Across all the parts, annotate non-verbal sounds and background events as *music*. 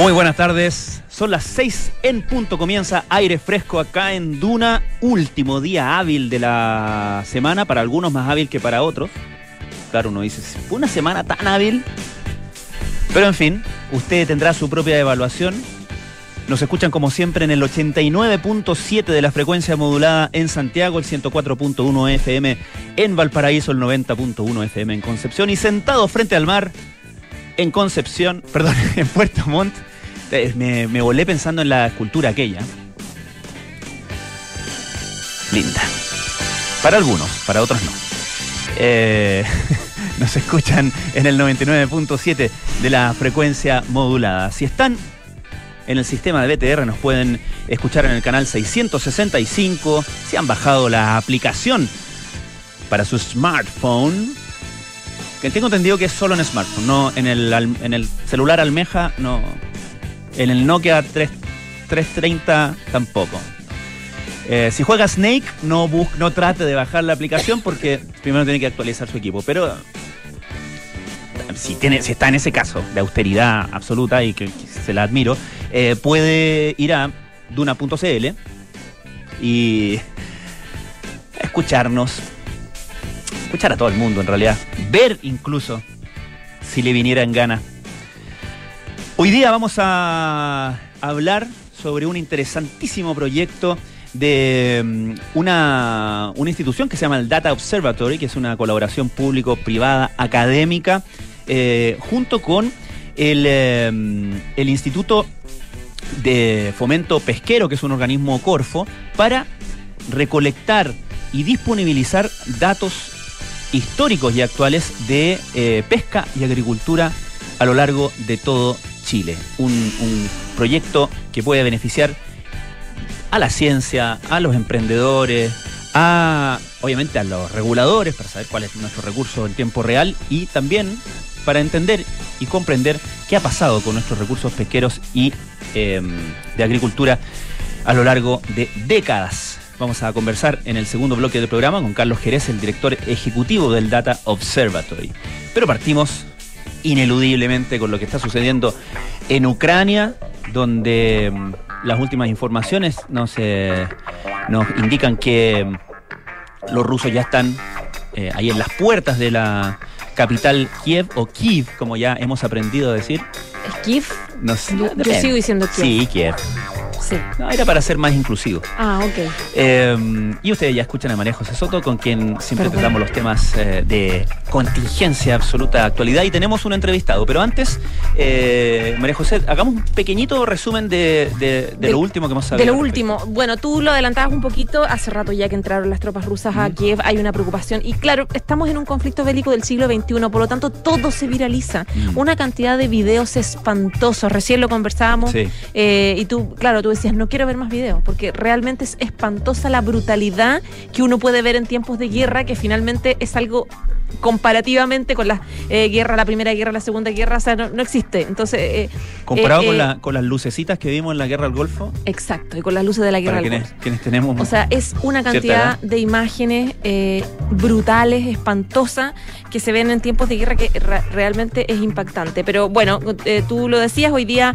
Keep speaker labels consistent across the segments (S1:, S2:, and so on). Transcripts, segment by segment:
S1: Muy buenas tardes. Son las 6 en punto. Comienza aire fresco acá en Duna. Último día hábil de la semana. Para algunos más hábil que para otros. Claro, uno dice, ¿fue una semana tan hábil? Pero en fin, usted tendrá su propia evaluación. Nos escuchan como siempre en el 89.7 de la frecuencia modulada en Santiago, el 104.1 FM en Valparaíso, el 90.1 FM en Concepción y sentado frente al mar en Concepción, perdón, *laughs* en Puerto Montt. Eh, Me, volé pensando en la escultura aquella. Linda. Para algunos, para otros no. Eh, *laughs* nos escuchan en el 99.7 de la frecuencia modulada. Si están en el sistema de BTR nos pueden escuchar en el canal 665. Si han bajado la aplicación para su smartphone, que tengo entendido que es solo en smartphone, no en el, en el celular almeja, no. En el Nokia 3, 330 tampoco. Eh, si juega Snake, no, no trate de bajar la aplicación porque primero tiene que actualizar su equipo. Pero si, tiene, si está en ese caso de austeridad absoluta y que, que se la admiro, eh, puede ir a duna.cl y escucharnos, escuchar a todo el mundo en realidad, ver incluso si le viniera en gana. Hoy día vamos a hablar sobre un interesantísimo proyecto de mm, una, una institución que se llama el Data Observatory, que es una colaboración público-privada académica, eh, junto con el, eh, el Instituto de Fomento Pesquero, que es un organismo Corfo, para recolectar y disponibilizar datos históricos y actuales de eh, pesca y agricultura a lo largo de todo Chile. Un, proyecto que puede beneficiar a la ciencia, a los emprendedores, a obviamente a los reguladores para saber cuál es nuestro recurso en tiempo real y también para entender y comprender qué ha pasado con nuestros recursos pesqueros y eh, de agricultura a lo largo de décadas. Vamos a conversar en el segundo bloque del programa con Carlos Jerez, el director ejecutivo del Data Observatory. Pero partimos ineludiblemente con lo que está sucediendo en Ucrania, donde mm, las últimas informaciones nos, eh, nos indican que mm, los rusos ya están eh, ahí en las puertas de la capital Kiev o Kiev, como ya hemos aprendido a decir.
S2: ¿Es Kiev?
S1: No sé,
S2: Yo, sigo diciendo Kiev.
S1: Sí, Kiev.
S2: Sí.
S1: No, era para ser más inclusivo.
S2: Ah, ok.
S1: Eh, y ustedes ya escuchan a María José Soto, con quien siempre
S2: Perdón.
S1: tratamos los temas eh, de contingencia, absoluta actualidad. Y tenemos un entrevistado. Pero antes, eh, María José, hagamos un pequeñito resumen de, de- de
S2: De-
S1: lo último que hemos sabido.
S2: De lo último, bueno, tú lo adelantabas un poquito, hace rato ya que entraron las tropas rusas a. Kiev, hay una preocupación y claro, estamos en un conflicto bélico del siglo XXI, por lo tanto todo se viraliza.
S1: Mm.
S2: Una cantidad de videos espantosos, recién lo conversábamos
S1: Sí.
S2: eh, y tú, claro, tú decías, no quiero ver más videos, porque realmente es espantosa la brutalidad que uno puede ver en tiempos de guerra, que finalmente es algo comparativamente con la eh, guerra, la primera guerra, la segunda guerra, o sea, no, no existe. Entonces, eh,
S1: Comparado
S2: eh,
S1: con,
S2: eh,
S1: la- con las lucecitas que vimos en la guerra del Golfo,
S2: Exacto, y con las luces de la guerra
S1: para
S2: del
S1: quienes,
S2: Golfo.
S1: quienes tenemos.
S2: O sea, es una cantidad de imágenes brutales, espantosas, que se ven en tiempos de guerra que realmente es impactante. Pero bueno, tú lo decías, hoy día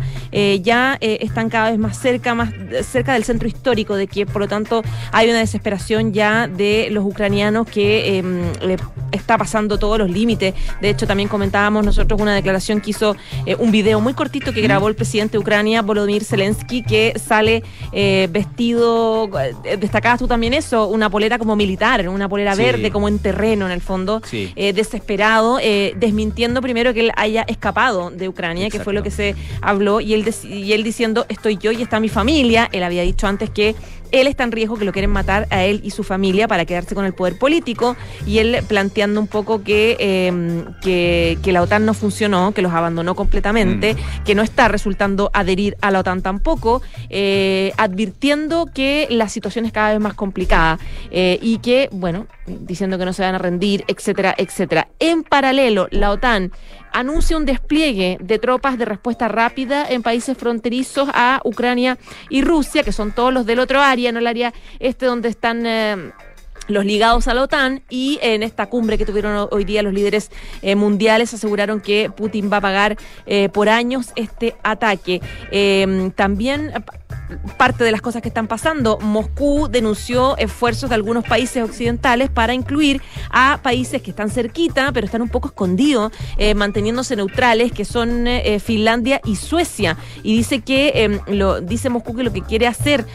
S2: ya están cada vez más cerca, más cerca del centro histórico de Kiev, por lo tanto hay una desesperación ya de los ucranianos que le está pasando todos los límites. De hecho, también comentábamos nosotros una declaración que hizo eh, un video muy cortito que grabó el presidente de Ucrania, Volodymyr Zelensky, que sale eh, vestido, eh, destacabas tú también eso, una polera como militar, una polera
S1: Sí.
S2: verde, como en terreno en el fondo,
S1: Sí.
S2: eh, desesperado, desmintiendo primero que él haya escapado de Ucrania, que fue lo que se habló, y él, y él diciendo, estoy yo y está mi familia, él había dicho antes que él está en riesgo, que lo quieren matar a él y su familia para quedarse con el poder político, y él planteando un poco que, eh, que, que la OTAN no funcionó, que los abandonó completamente, que no está resultando adherir a la OTAN tampoco, eh, advirtiendo que la situación es cada vez más complicada eh, y que, bueno, diciendo que no se van a rendir, etcétera, etcétera. En paralelo, la OTAN anuncia un despliegue de tropas de respuesta rápida en países fronterizos a Ucrania y Rusia, que son todos los del otro área, no el área este donde están... eh, los ligados a la OTAN y en esta cumbre que tuvieron hoy día los líderes eh, mundiales aseguraron que Putin va a pagar eh, por años este ataque. También parte de las cosas que están pasando. Moscú denunció esfuerzos de algunos países occidentales para incluir a países que están cerquita, pero están un poco escondidos, eh, manteniéndose neutrales, que son Finlandia y Suecia. Y dice que em, lo dice Moscú que lo que quiere hacer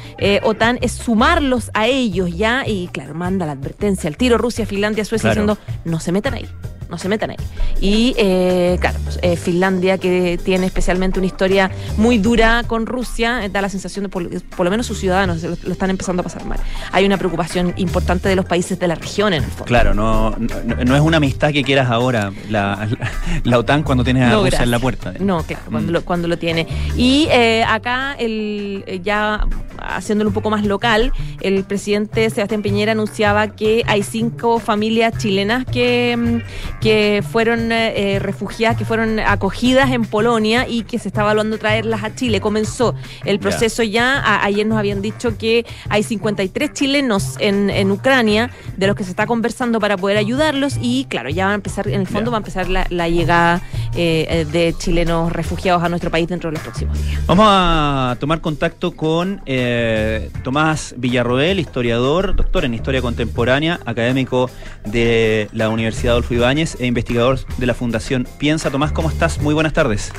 S2: OTAN es sumarlos a ellos ya y claro, manda la advertencia, el tiro Rusia, Finlandia, Suecia diciendo no se metan ahí no se metan ahí. Y eh, claro, eh, Finlandia, que tiene especialmente una historia muy dura con Rusia, eh, da la sensación de por, lo menos sus ciudadanos lo, están empezando a pasar mal. Hay una preocupación importante de los países de la región en el fondo.
S1: Claro, no, no, es una amistad que quieras ahora, la, *laughs* la, OTAN cuando tienes a Rusia en la puerta.
S2: No, claro, cuando, mm. lo, cuando lo tiene. Y acá, el, ya haciéndolo un poco más local, el presidente Sebastián Piñera anunciaba que hay cinco familias chilenas que mm, que fueron eh, refugiadas, que fueron acogidas en Polonia y que se está evaluando traerlas a Chile. Comenzó el proceso ya, ayer nos habían dicho que hay 53 chilenos en, en, Ucrania, de los que se está conversando para poder ayudarlos y claro, ya va a empezar, en el fondo va a empezar la, llegada eh, eh, de chilenos refugiados a nuestro país dentro de los próximos días.
S1: Vamos a tomar contacto con Tomás Villarroel, historiador, doctor en historia contemporánea, académico de la Universidad Adolfo Ibáñez e investigador de la Fundación Piensa. Tomás, ¿cómo estás? Muy buenas tardes.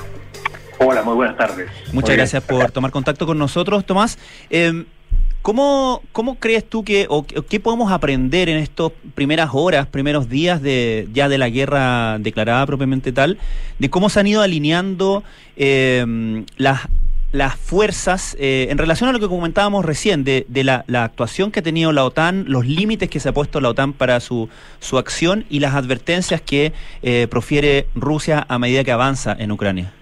S3: Hola, muy buenas tardes.
S1: Muchas gracias por tomar contacto con nosotros, Tomás. Em, ¿cómo, ¿Cómo crees tú que, o qué podemos aprender en estas primeras horas, primeros días de ya de la guerra declarada propiamente tal, de cómo se han ido alineando em, las las fuerzas eh, en relación a lo que comentábamos recién de, la, actuación que ha tenido la OTAN, los límites que se ha puesto la OTAN para su, su acción y las advertencias que eh, profiere Rusia a medida que avanza en Ucrania?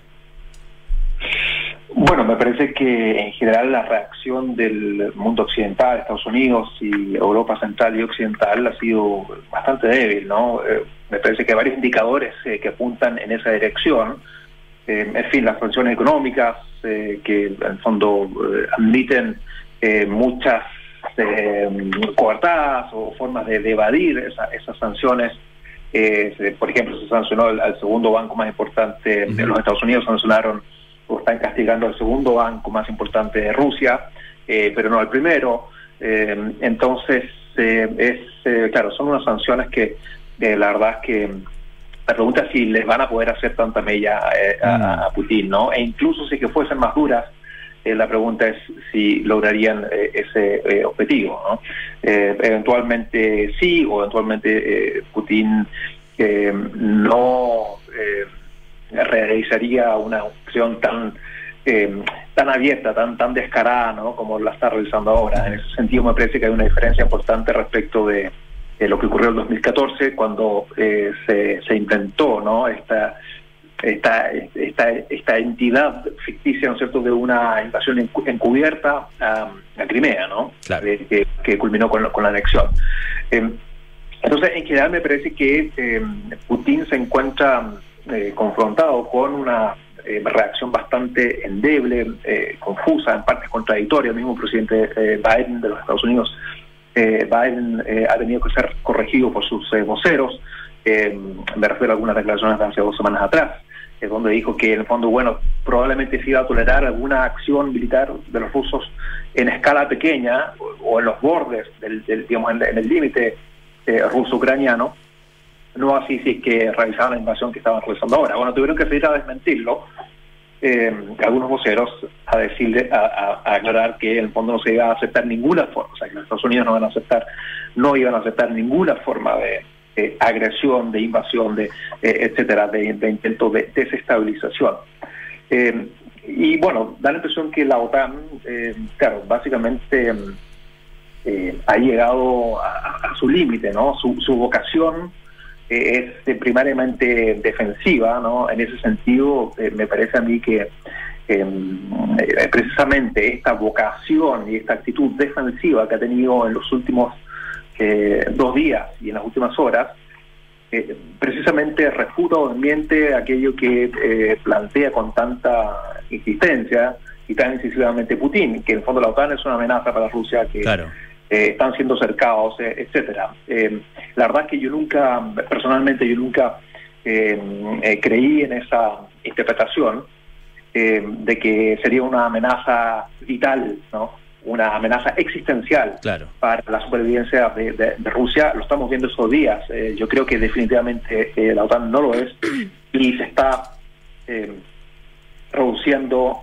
S3: Bueno, me parece que en general la reacción del mundo occidental, Estados Unidos y Europa Central y Occidental ha sido bastante débil, ¿no? Eh, me parece que hay varios indicadores que apuntan en esa dirección. En fin, las sanciones económicas, eh, que en el fondo eh, admiten eh, muchas coartadas o formas de, evadir esas sanciones. por ejemplo, se sancionó al, segundo banco más importante de los Estados Unidos, sancionaron o están castigando al segundo banco más importante de Rusia, pero no al primero. entonces, es claro, son unas sanciones que la verdad es que la pregunta es si les van a poder hacer tanta mella eh, a, mm. Putin, ¿no? E incluso si que fuesen más duras, eh, la pregunta es si lograrían eh, ese objetivo, ¿no? eventualmente sí, o eventualmente Putin no realizaría una opción tan tan abierta, tan tan descarada, ¿no? Como la está realizando ahora. En ese sentido, me parece que hay una diferencia importante respecto de eh, lo que ocurrió en 2014 cuando eh, se, se inventó ¿no? esta, esta, esta, esta entidad ficticia, ¿no es cierto?, de una invasión encubierta a, Crimea, ¿no? Eh, que, culminó con, con la anexión. Em, entonces, en general me parece que em, Putin se encuentra confrontado con una reacción bastante endeble, confusa, en parte contradictoria. El mismo presidente Biden de los Estados Unidos eh, Biden eh, ha tenido que ser corregido por sus eh, voceros. me refiero a algunas declaraciones de hace dos semanas atrás, donde dijo que en el fondo, bueno, probablemente se iba a tolerar alguna acción militar de los rusos en escala pequeña o, en los bordes del, digamos, en, el límite ruso-ucraniano, no así si es que realizaban la invasión que estaban realizando ahora. Bueno, tuvieron que salir a desmentirlo eh, algunos voceros a decirle, a, aclarar que en el fondo no se iba a aceptar ninguna forma, o sea, que los Estados Unidos no van a aceptar, no iban a aceptar ninguna forma de agresión, de invasión, de eh, etcétera, de, intento de desestabilización. Eh, y bueno, da la impresión que la OTAN, eh, claro, básicamente ha llegado a, su límite, ¿no? Su, su vocación es primariamente defensiva, ¿no? En ese sentido, eh, me parece a mí que em, eh, precisamente esta vocación y esta actitud defensiva que ha tenido en los últimos eh, dos días y en las últimas horas, precisamente refuta o desmiente aquello que plantea con tanta insistencia y tan incisivamente Putin, que en el fondo la OTAN es una amenaza para Rusia que están siendo cercados, etcétera. la verdad es que yo nunca, personalmente, yo nunca creí en esa interpretación de que sería una amenaza vital, ¿no? una amenaza existencial para la supervivencia de, Rusia. Lo estamos viendo esos días. Eh, yo creo que definitivamente eh, la OTAN no lo es y se está eh, reduciendo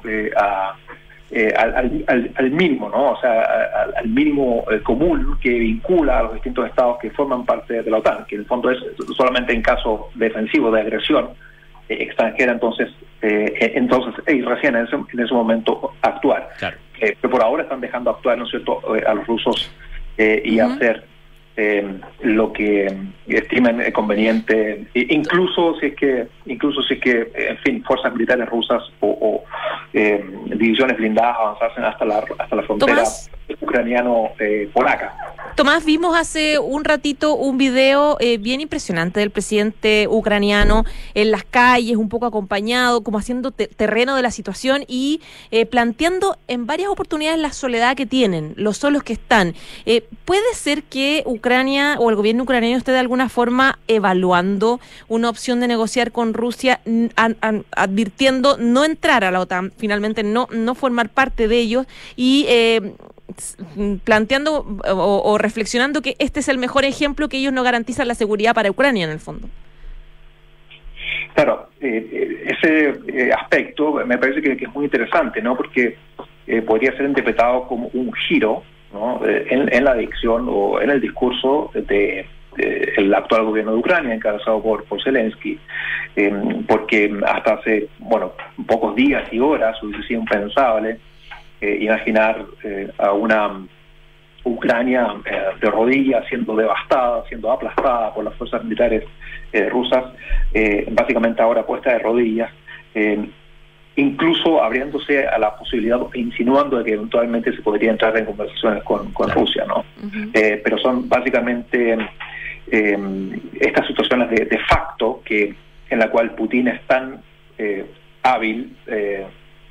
S3: al, mínimo, ¿no? O sea, al, mínimo común que vincula a los distintos estados que forman parte de la OTAN, que en el fondo es solamente en caso defensivo de agresión extranjera, entonces, entonces y recién en ese, en ese momento actuar. Claro que por ahora están dejando actuar, ¿no es cierto?, eh, a los rusos eh, y hacer eh, lo que estimen conveniente, e incluso si es que, incluso si es que, en fin, fuerzas militares rusas o, divisiones blindadas avanzasen hasta la hasta la frontera ucraniano-polaca.
S2: Tomás, vimos hace un ratito un video eh, bien impresionante del presidente ucraniano en las calles, un poco acompañado, como haciendo terreno de la situación y eh, planteando en varias oportunidades la soledad que tienen, los solos que están. Eh, ¿Puede ser que Ucrania o el gobierno ucraniano esté de alguna forma evaluando una opción de negociar con Rusia, advirtiendo no entrar a la OTAN, finalmente no, no formar parte de ellos y planteando o, reflexionando que este es el mejor ejemplo que ellos no garantizan la seguridad para Ucrania en el fondo.
S3: Claro, eh, eh, ese eh, aspecto me parece que, es muy interesante, ¿no? Porque podría ser interpretado como un giro ¿no? en, la dicción o en el discurso de, el actual gobierno de Ucrania, encabezado por, por Zelensky, porque hasta hace, bueno, pocos días y horas hubiese sido impensable eh, imaginar eh, a una Ucrania eh, de rodillas siendo devastada, siendo aplastada por las fuerzas militares rusas, básicamente ahora puesta de rodillas, incluso abriéndose a la posibilidad, insinuando de que eventualmente se podría entrar en conversaciones con, Rusia, ¿no? pero son básicamente estas situaciones de, de, facto que en la cual Putin es tan hábil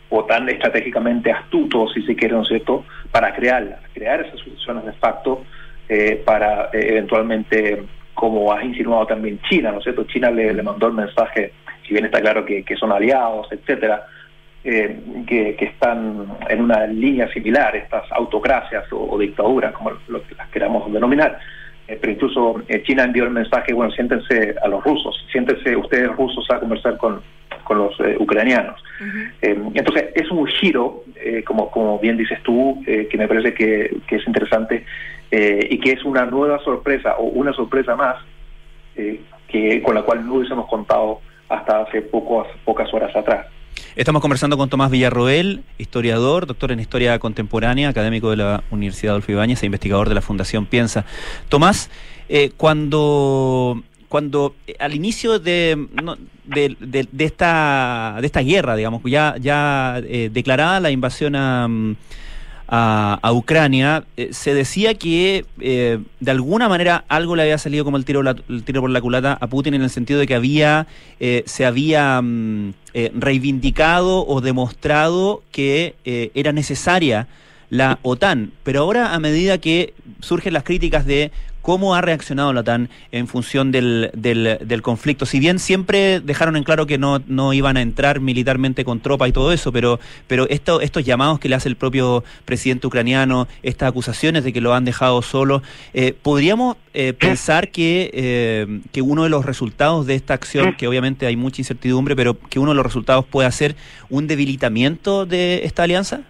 S3: o tan estratégicamente astuto, si se quiere, ¿no es cierto?, para crearlas, crear esas soluciones de facto eh, para eh, eventualmente, como has insinuado también China, ¿no es cierto?, China le, mandó el mensaje, si bien está claro que, son aliados, etcétera, eh, que, están en una línea similar, estas autocracias o, dictaduras, como que las queramos denominar, pero incluso China envió el mensaje, bueno, siéntense a los rusos, siéntense ustedes rusos a conversar con, con los eh, ucranianos. Eh, entonces, es un giro, eh, como, como bien dices tú, que me parece que, es interesante y que es una nueva sorpresa o una sorpresa más que con la cual no hubiésemos contado hasta hace pocos, pocas horas atrás.
S1: Estamos conversando con Tomás Villarroel, historiador, doctor en Historia Contemporánea, académico de la Universidad Adolfo Ibáñez e investigador de la Fundación Piensa. Tomás, cuando cuando eh, al inicio de, de, esta, de esta guerra, digamos, ya, ya eh, declarada la invasión a, a, Ucrania, eh, se decía que de alguna manera algo le había salido como el tiro, el tiro por la culata a Putin en el sentido de que había se había mm, reivindicado o demostrado que era necesaria la OTAN. Pero ahora, a medida que surgen las críticas de cómo ha reaccionado la OTAN en función del, del, conflicto. Si bien siempre dejaron en claro que no, no iban a entrar militarmente con tropa y todo eso, pero, pero esto, estos llamados que le hace el propio presidente ucraniano, estas acusaciones de que lo han dejado solo, eh, ¿podríamos eh, pensar que, eh, que uno de los resultados de esta acción, que obviamente hay mucha incertidumbre, pero que uno de los resultados puede ser un debilitamiento de esta alianza?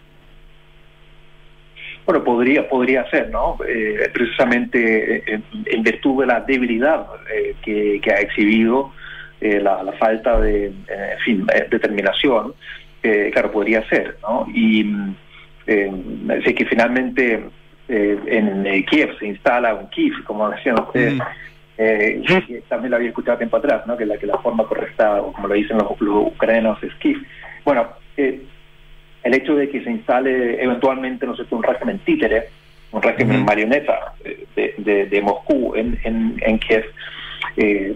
S3: Bueno, podría, podría ser, ¿no? Eh, precisamente eh, en, virtud de la debilidad eh, que, ha exhibido, la, falta de, en fin, determinación, claro, podría ser, ¿no? Y sé que finalmente en Kiev se instala un Kiev, como decían ustedes, también lo había escuchado tiempo atrás, ¿no? Que la, que la forma correcta, o como lo dicen los, los ucranianos, es Kiev. Bueno, el hecho de que se instale eventualmente, no sé, un régimen títere, un régimen marioneta de, de, Moscú en, en, Kiev, eh,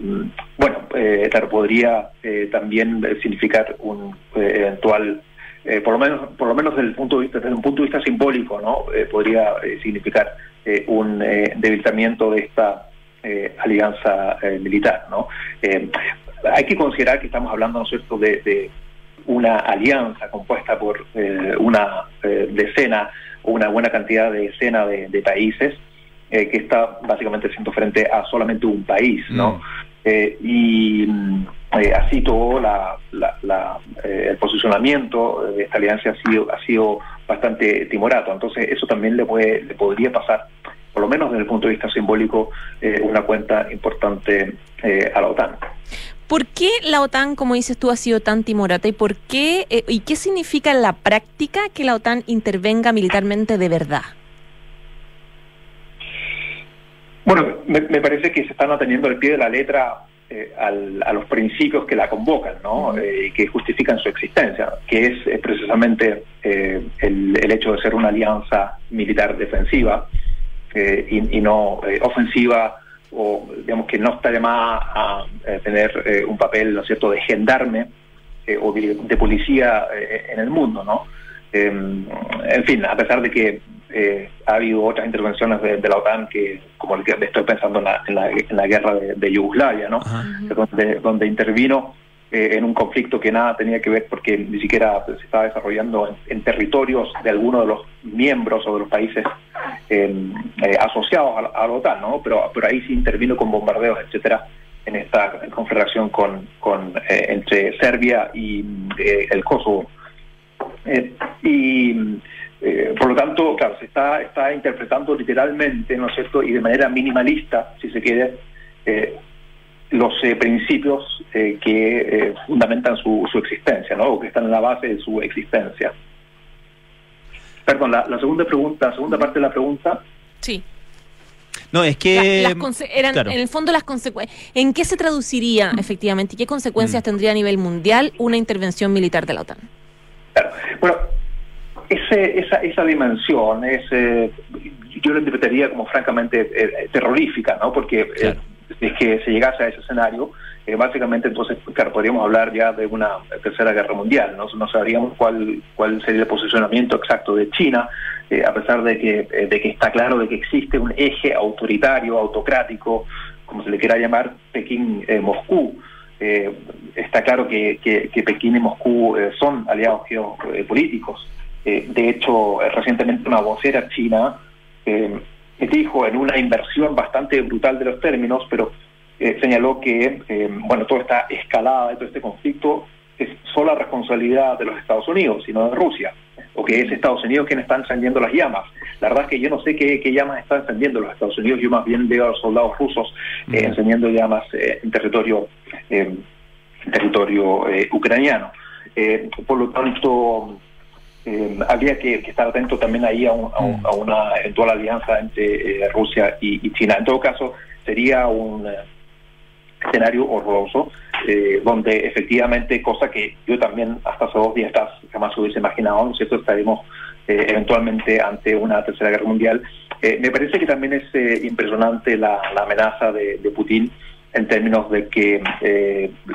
S3: bueno, eh, claro, podría eh, también significar un eventual por lo menos por lo menos desde el punto de vista desde un punto de vista simbólico no podría significar un debilitamiento de esta alianza militar no hay que considerar que estamos hablando no es cierto de, una alianza compuesta por una decena o una buena cantidad de decena de países eh, que está básicamente siendo frente a solamente un país, ¿no? Mm. Eh, y eh, así todo la, el posicionamiento de esta alianza ha sido, ha sido bastante timorato. Entonces eso también le, puede, le podría pasar, por lo menos desde el punto de vista simbólico, una cuenta importante a la OTAN.
S2: ¿Por qué la OTAN, como dices tú, ha sido tan timorata y por qué y qué significa en la práctica que la OTAN intervenga militarmente de verdad?
S3: Bueno, me, parece que se están atendiendo al pie de la letra eh, a los principios que la convocan ¿no? Eh, y que justifican su existencia, que es eh, precisamente el, hecho de ser una alianza militar defensiva y, no ofensiva o digamos que no está llamada a tener un papel, ¿no es cierto?, de gendarme o de, policía en el mundo, ¿no? en fin, a pesar de que eh, ha habido otras intervenciones de, la OTAN que, como el que estoy pensando en la, en la, guerra de, Yugoslavia, ¿no? Donde, intervino eh, en un conflicto que nada tenía que ver porque ni siquiera se estaba desarrollando en, territorios de algunos de los miembros o de los países em, eh, asociados a, la OTAN, ¿no? Pero, pero ahí sí intervino con bombardeos, etcétera, en esta confederación con, con entre Serbia y el Kosovo. y eh, por lo tanto, claro, se está, está interpretando literalmente, ¿no es cierto?, y de manera minimalista, si se quiere, eh, los eh, principios que fundamentan su, su existencia, ¿no?, o que están en la base de su existencia. Perdón, la, segunda pregunta, la segunda parte de la pregunta.
S2: Sí.
S1: No, es que.
S2: eran, En el fondo, las consecuencias. ¿En qué se traduciría efectivamente y qué consecuencias mm. tendría a nivel mundial una intervención militar de la OTAN?
S3: Claro. Bueno, ese, esa, esa dimensión es, eh, yo lo interpretaría como francamente eh, terrorífica, ¿no? Porque eh, es que se llegase a ese escenario, básicamente entonces, podríamos hablar ya de una tercera guerra mundial, ¿no? No sabríamos cuál, cuál sería el posicionamiento exacto de China, a pesar de que, de que está claro de que existe un eje autoritario, autocrático, como se le quiera llamar, Pekín-Moscú. está claro que, Pekín y Moscú son aliados geopolíticos. Eh, de hecho, eh, recientemente una vocera china eh, dijo en una inversión bastante brutal de los términos, pero señaló que bueno toda esta escalada de todo este conflicto es solo responsabilidad de los Estados Unidos, sino de Rusia, o que es Estados Unidos quien está encendiendo las llamas. La verdad es que yo no sé qué, llamas están encendiendo los Estados Unidos, yo más bien veo a los soldados rusos encendiendo llamas en territorio, en territorio ucraniano. por lo tanto, eh, habría que, estar atento también ahí a, mm. una eventual alianza entre eh, Rusia y, China. En todo caso, sería un eh, escenario horroroso, donde efectivamente, cosa que yo también hasta hace dos días jamás hubiese imaginado, ¿no es cierto? Estaremos eventualmente ante una tercera guerra mundial. me parece que también es impresionante la, amenaza de, de, Putin en términos de que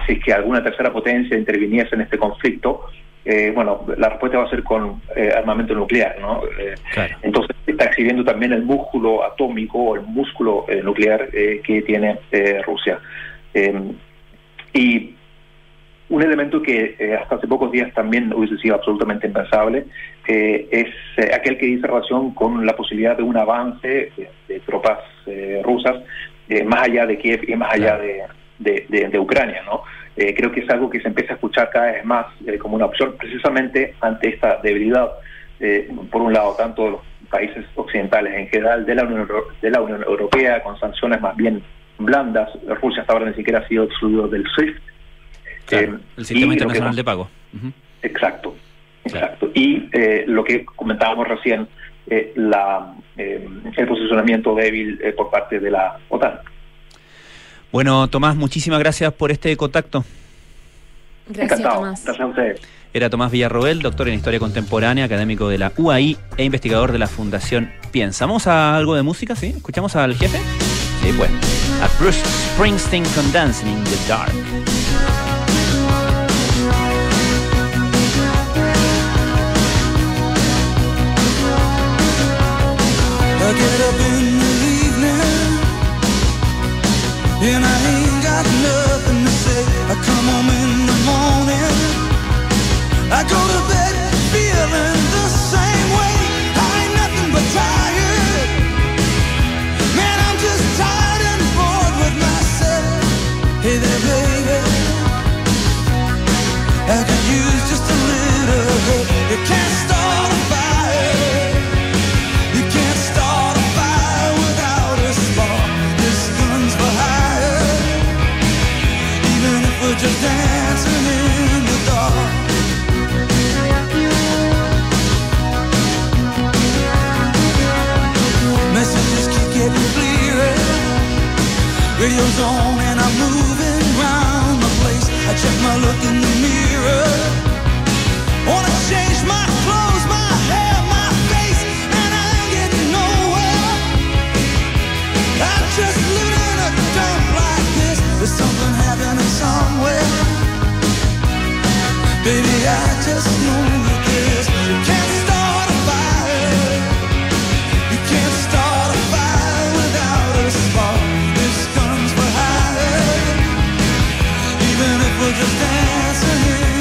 S3: si es que alguna tercera potencia interviniese en este conflicto, eh, bueno, la respuesta va a ser con eh, armamento nuclear, ¿no? Eh, entonces está exhibiendo también el músculo atómico o el músculo nuclear que tiene Rusia. y un elemento que hasta hace pocos días también hubiese sido absolutamente impensable es aquel que dice relación con la posibilidad de un avance de, tropas rusas más allá de Kiev y más allá de, de Ucrania, ¿no? Eh, creo que es algo que se empieza a escuchar cada vez más eh, como una opción, precisamente ante esta debilidad, eh, por un lado, tanto de los países occidentales en general, de la Unión, de la Unión Europea, con sanciones más bien blandas. Rusia hasta ahora ni siquiera ha sido excluido del SWIFT.
S1: el sistema internacional de pago.
S3: Exacto, exacto. Y lo que comentábamos recién, la, el posicionamiento débil por parte de la OTAN.
S1: Bueno, Tomás, muchísimas gracias por este contacto.
S2: Gracias, Encantado. Tomás.
S1: Era Tomás Villarroel, doctor en Historia Contemporánea, académico de la UAI e investigador de la Fundación Piensa. ¿Vamos a algo de música, sí? ¿Escuchamos al jefe? Sí, pues. A Bruce Springsteen con Dancing in the Dark.
S4: On and I'm moving round the place. I check my look in the mirror. Wanna change my clothes, my hair, my face, and I ain't getting nowhere. I'm just living in a dump like this. There's something happening somewhere. Baby, I just know you can't just dancing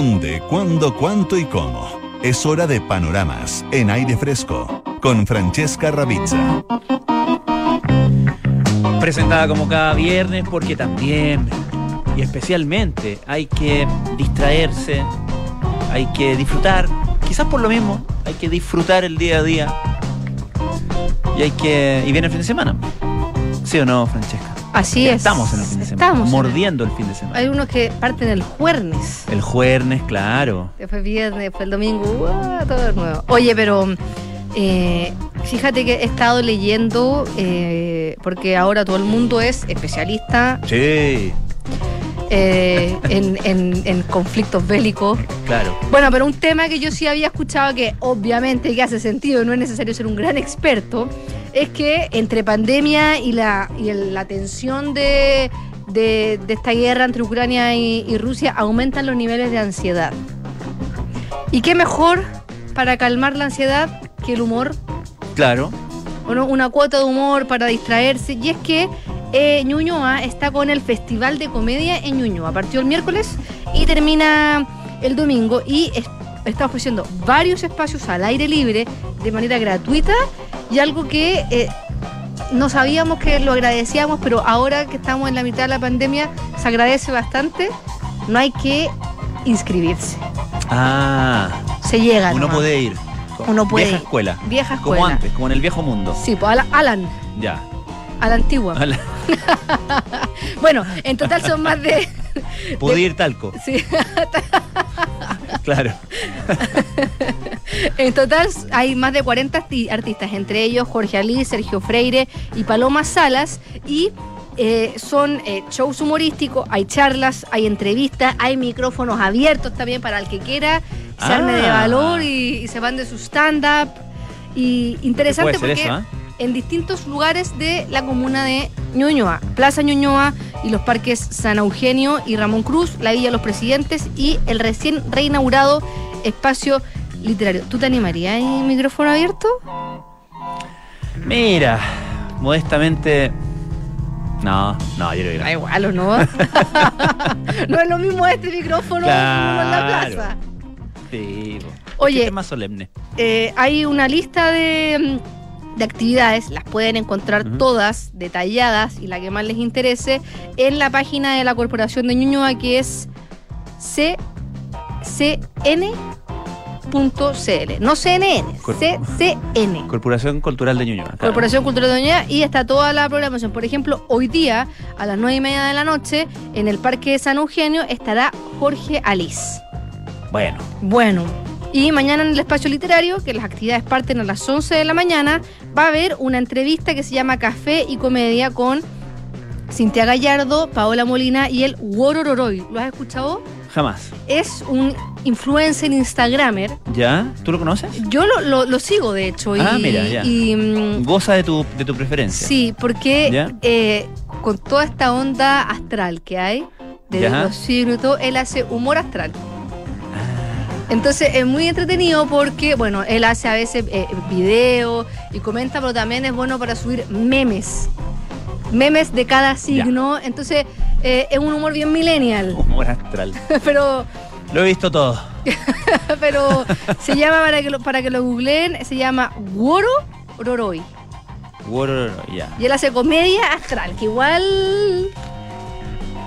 S5: ¿Dónde, cuándo, cuánto y cómo? Es hora de panoramas en aire fresco con Francesca Ravizza.
S1: Presentada como cada viernes porque también y especialmente hay que distraerse, hay que disfrutar, quizás por lo mismo, hay que disfrutar el día a día y hay que y viene el fin de semana. ¿Sí o no, Francesca?
S6: Así
S1: Ya
S6: es.
S1: Estamos en el fin de semana,
S6: Estamos
S1: mordiendo el fin de semana.
S6: Hay unos que parten el jueves.
S1: El jueves, claro.
S6: Después viernes, después el domingo, ¡guau! todo de nuevo. Oye, pero eh, fíjate que he estado leyendo, eh, porque ahora todo el mundo es especialista
S1: Sí,
S6: eh, en, en- en conflictos bélicos.
S1: claro.
S6: Bueno, pero un tema que yo sí había escuchado que obviamente que hace sentido, no es necesario ser un gran experto, es que entre pandemia y la, y la tensión de, de- de esta guerra entre Ucrania y, y Rusia aumentan los niveles de ansiedad. ¿Y qué mejor para calmar la ansiedad que el humor?
S1: Claro.
S6: Bueno, una cuota de humor para distraerse. Y es que eh, Ñuñoa está con el Festival de Comedia en Ñuñoa. Partió el miércoles y termina el domingo. Y es- está ofreciendo varios espacios al aire libre de manera gratuita y algo que eh, no sabíamos que lo agradecíamos, pero ahora que estamos en la mitad de la pandemia, se agradece bastante. No hay que inscribirse.
S1: Ah,
S6: Se llega.
S1: uno
S6: nomás.
S1: puede ir.
S6: Uno puede
S1: Vieja
S6: ir.
S1: escuela.
S6: Vieja
S1: Como
S6: escuela.
S1: antes, como en el viejo mundo.
S6: Sí, pues Alan,
S1: Ya.
S6: a la antigua. *laughs* Bueno, en total son más de.
S1: Pude ir talco.
S6: Sí, *laughs*
S1: Claro. *laughs* *laughs*
S6: en total hay más de 40 arti- artistas, entre ellos Jorge Ali, Sergio Freire y Paloma Salas. Y eh, son eh, shows humorísticos, hay charlas, hay entrevistas, hay micrófonos abiertos también para el que quiera se arme de
S1: Ah.
S6: valor y, y se van de su stand-up. Y interesante porque
S1: eso, ¿ah?
S6: en distintos lugares de la comuna de Ñuñoa, Plaza Ñuñoa y los parques San Eugenio y Ramón Cruz, la Villa Los Presidentes y el recién reinaugurado espacio literario. ¿Tú te animarías en micrófono abierto?
S1: Mira, modestamente. No, no, yo creo que no.
S6: Da igual, ¿o no? *laughs* no es lo mismo este micrófono uno en la
S1: Claro.
S6: plaza.
S1: Sí.
S6: Oye.
S1: Este es más solemne.
S6: Eh, hay una lista de, de actividades, las pueden encontrar todas detalladas y la que más les interese en la página de la Corporación de Ñuñoa que es ccn.cl. No CNN,
S1: Cor-
S6: CCN.
S1: Corporación Cultural de Ñuñoa. claro.
S6: Corporación Cultural de Ñuñoa y está toda la programación. Por ejemplo, hoy día a las nueve y media de la noche en el Parque de San Eugenio estará Jorge Alice.
S1: Bueno,
S6: Bueno, y mañana en el espacio literario, que las actividades parten a las 11 de la mañana, va a haber una entrevista que se llama Café y Comedia con Cintia Gallardo, Paola Molina y el Worororoy. ¿Lo has escuchado?
S1: jamás.
S6: Es un influencer instagramer.
S1: ¿Ya? ¿Tú lo conoces?
S6: Yo lo, lo- lo sigo, de hecho. Y,
S1: Ah, mira, ya.
S6: y, mm,
S1: Goza de tu, de tu preferencia.
S6: sí, porque eh, con toda esta onda astral que hay, de los signos y todo, él hace humor astral. Entonces es muy entretenido porque, bueno, él hace a veces eh, videos y comenta, pero también es bueno para subir memes. Memes de cada signo. Entonces eh, es un humor bien millennial.
S1: Humor astral. *laughs*
S6: pero
S1: Lo he visto todo. *laughs*
S6: pero se llama, para que lo, para que lo googleen, se llama Woro Roroi.
S1: Worororo, ya.
S6: Y él hace comedia astral, que igual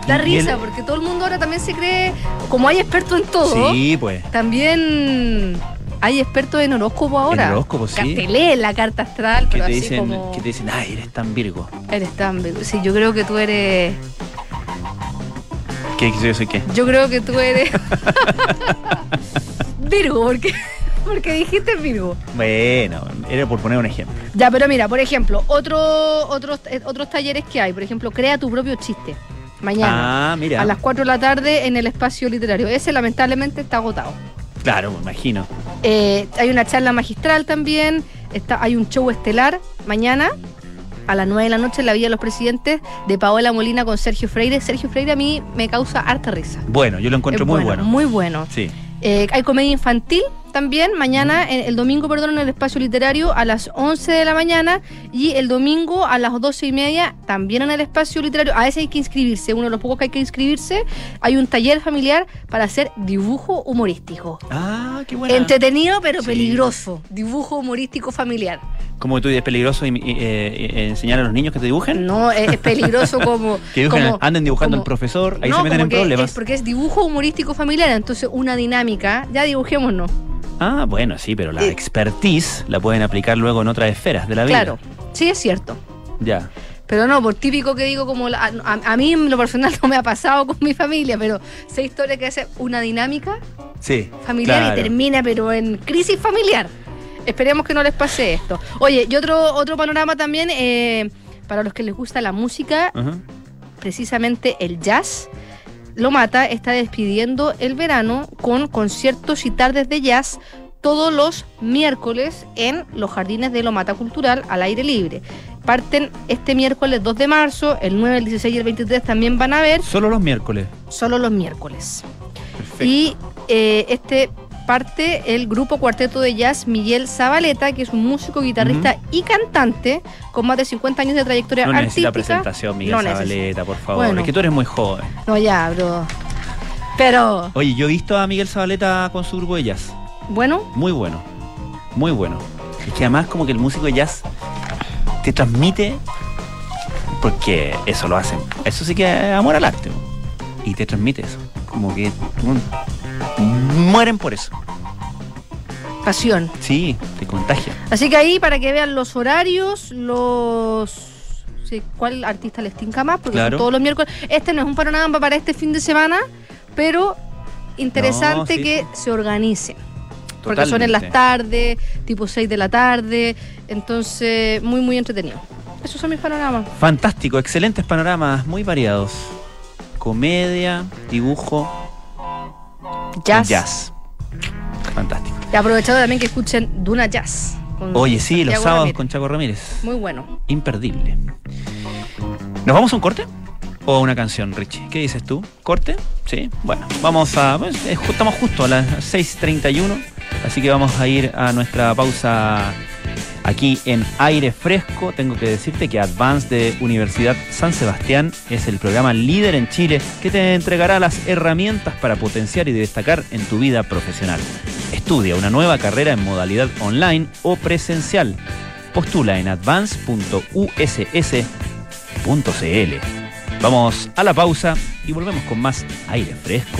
S6: da
S1: él-
S6: risa, porque todo el mundo ahora también se cree, como hay expertos en todo,
S1: Sí, pues.
S6: también hay expertos en horóscopo ahora.
S1: En horóscopo, sí.
S6: Te leen la carta astral,
S1: Que
S6: pero
S1: te,
S6: así
S1: dicen,
S6: como...
S1: que te dicen, ay, eres tan virgo.
S6: Eres tan... Sí, yo creo que tú eres...
S1: ¿Qué yo soy qué?
S6: Yo creo que tú eres... *laughs* Virgo, porque, *laughs* porque dijiste Virgo.
S1: Bueno, era por poner un ejemplo.
S6: Ya, pero mira, por ejemplo, otro, otros, eh, otros talleres que hay, por ejemplo, crea tu propio chiste. Mañana.
S1: Ah, mira.
S6: A las 4 de la tarde en el espacio literario. Ese lamentablemente está agotado.
S1: Claro, me imagino.
S6: Eh, hay una charla magistral también. Está, hay un show estelar mañana a las 9 de la noche en la Villa de los Presidentes de Paola Molina con Sergio Freire. Sergio Freire a mí me causa harta risa.
S1: Bueno, yo lo encuentro
S6: Es
S1: muy bueno.
S6: Muy bueno.
S1: Sí.
S6: Eh, hay comedia infantil también, mañana, el domingo, perdón, en el espacio literario a las 11 de la mañana y el domingo a las 12 y media también en el espacio literario. A ese hay que inscribirse, uno de los pocos que hay que inscribirse. Hay un taller familiar para hacer dibujo humorístico.
S1: Ah, qué bueno.
S6: Entretenido pero
S1: Sí.
S6: peligroso. Dibujo humorístico familiar.
S1: Como tú es peligroso eh, eh, enseñar a los niños que te dibujen.
S6: No, es, es peligroso *laughs* como.
S1: Que dibujen,
S6: como-
S1: anden dibujando
S6: como-
S1: al profesor, ahí
S6: no,
S1: se meten en problemas.
S6: Es porque es dibujo humorístico familiar, entonces una dinámica. Ya dibujémonos.
S1: Ah, bueno, sí, pero la
S6: Eh.
S1: expertise la pueden aplicar luego en otras esferas de la vida.
S6: Claro, sí es cierto.
S1: Ya.
S6: Pero no, por típico que digo, como la- a, a mí lo personal *laughs* no me ha pasado con mi familia, pero sé historia que hace una dinámica
S1: Sí.
S6: familiar
S1: claro.
S6: y termina, pero en crisis familiar. Esperemos que no les pase esto. Oye, y otro, otro panorama también, eh, para los que les gusta la música, precisamente el jazz. Lomata está despidiendo el verano con conciertos y tardes de jazz todos los miércoles en los jardines de Lomata Cultural al aire libre. Parten este miércoles 2 de marzo, el 9, el 16 y el 23 también van a ver,
S1: Solo los miércoles.
S6: solo los miércoles.
S1: Perfecto.
S6: Y eh, este parte el grupo cuarteto de jazz Miguel Zabaleta, que es un músico, guitarrista y cantante con más de 50 años de trayectoria
S1: no
S6: artística.
S1: presentación, Miguel
S6: No.
S1: Zabaleta, por favor.
S6: Bueno.
S1: Es que tú eres muy joven.
S6: No, ya, bro. Pero,
S1: Oye, yo he visto a Miguel Zabaleta con su grupo de jazz.
S6: bueno,
S1: Muy bueno. Muy bueno. Es que además como que el músico de jazz te transmite, porque eso lo hacen, eso sí que es amor al arte, y te transmite eso, como que mueren por eso.
S6: Pasión.
S1: Sí, te contagia.
S6: Así que ahí para que vean los horarios, los sí, cuál artista les tinca más, porque
S1: Claro.
S6: son todos los miércoles. Este no es un panorama para este fin de semana, pero interesante
S1: No, sí.
S6: que se organicen. Porque son en las tardes, tipo 6 de la tarde, entonces muy muy entretenido. Esos son mis panoramas.
S1: Fantástico, excelentes panoramas, muy variados. Comedia, dibujo,
S6: Jazz.
S1: jazz. Fantástico.
S6: Y aprovechado también que escuchen Duna Jazz.
S1: Oye, sí, los sábados
S6: Ramírez.
S1: con Chaco Ramírez.
S6: Muy bueno.
S1: Imperdible. ¿Nos vamos a un corte? ¿O a una canción, Richie? ¿Qué dices tú? ¿Corte? Sí. Bueno, vamos a. pues, eh, estamos justo a las 6:31. Así que vamos a ir a nuestra pausa aquí en aire fresco. Tengo que decirte que Advance de Universidad San Sebastián es el programa líder en Chile que te entregará las herramientas para potenciar y destacar en tu vida profesional. Estudia una nueva carrera en modalidad online o presencial. Postula en advance.uss.cl. Vamos a la pausa y volvemos con más aire fresco.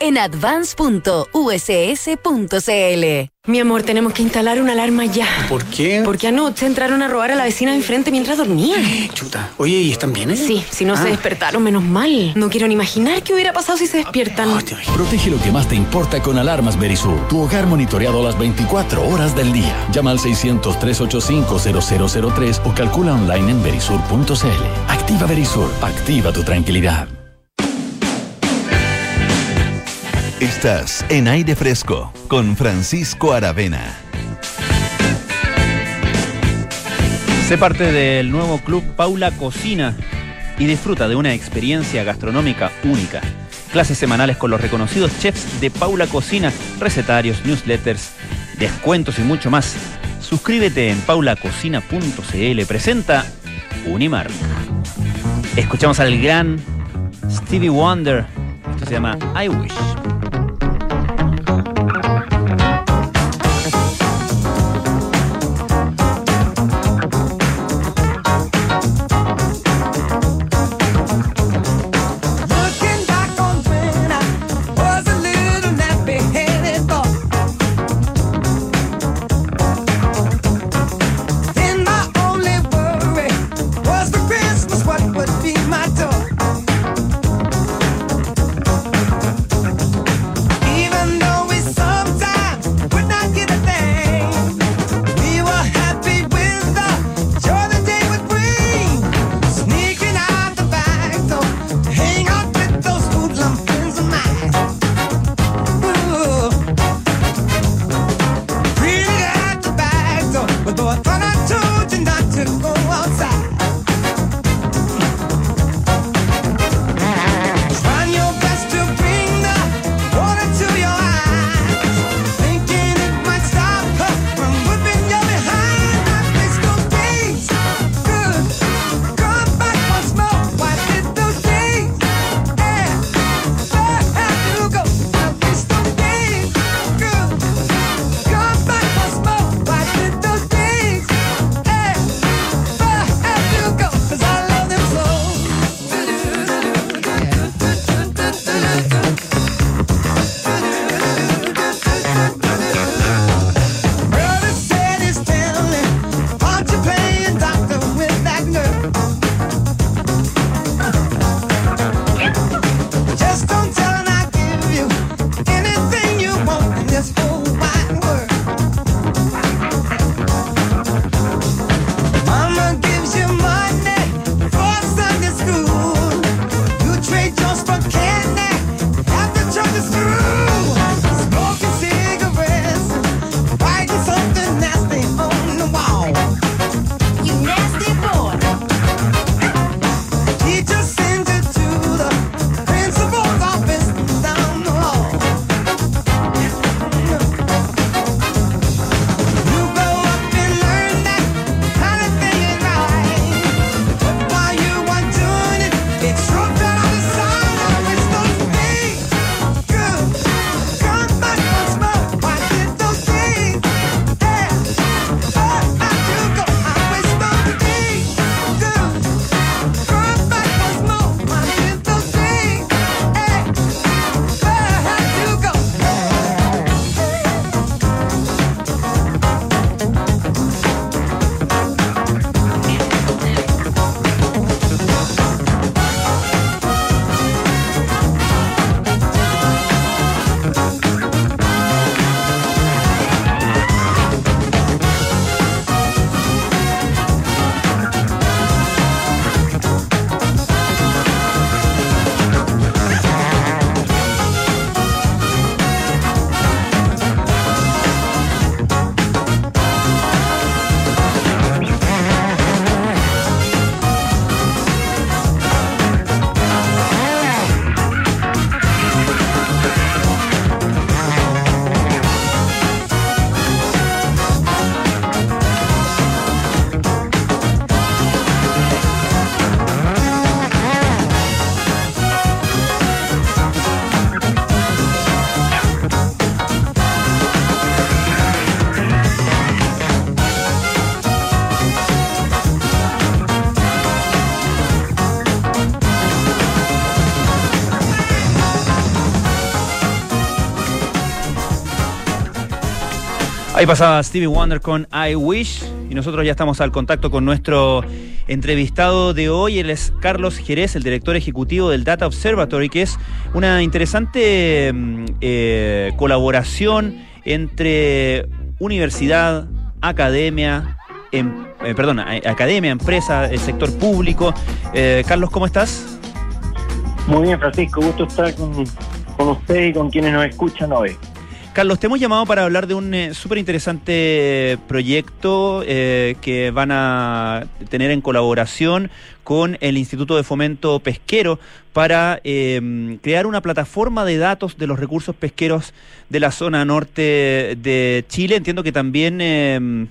S7: en advance.uss.cl.
S8: Mi amor, tenemos que instalar una alarma ya.
S9: ¿Por qué?
S8: Porque anoche entraron a robar a la vecina de enfrente mientras dormía. *gasps*
S9: Chuta. Oye, ¿y están bien, eh?
S8: Sí, si no
S9: Ah.
S8: se despertaron, menos mal. No quiero ni imaginar qué hubiera pasado si se despiertan.
S9: Oh.
S10: Protege lo que más te importa con Alarmas Verisur. Tu hogar monitoreado las 24 horas del día. Llama al 600-385-0003 o calcula online en verisur.cl. Activa Verisur. Activa tu tranquilidad.
S5: Estás en aire fresco con Francisco Aravena.
S1: Sé parte del nuevo club Paula Cocina y disfruta de una experiencia gastronómica única. Clases semanales con los reconocidos chefs de Paula Cocina, recetarios, newsletters, descuentos y mucho más. Suscríbete en paulacocina.cl. Presenta Unimark. Escuchamos al gran Stevie Wonder. Esto se llama I Wish. Ahí pasaba Stevie Wonder con I Wish y nosotros ya estamos al contacto con nuestro entrevistado de hoy. Él es Carlos Jerez, el director ejecutivo del Data Observatory, que es una interesante mm, eh, colaboración entre universidad, academia, em- eh, academia, empresa, el sector público. Eh, Carlos, ¿cómo estás?
S11: Muy bien, Francisco, gusto estar con usted y con quienes nos escuchan hoy.
S1: Carlos, te hemos llamado para hablar de un eh, súper interesante proyecto eh, que van a tener en colaboración con el Instituto de Fomento Pesquero para eh, crear una plataforma de datos de los recursos pesqueros de la zona norte de Chile. Entiendo que también eh,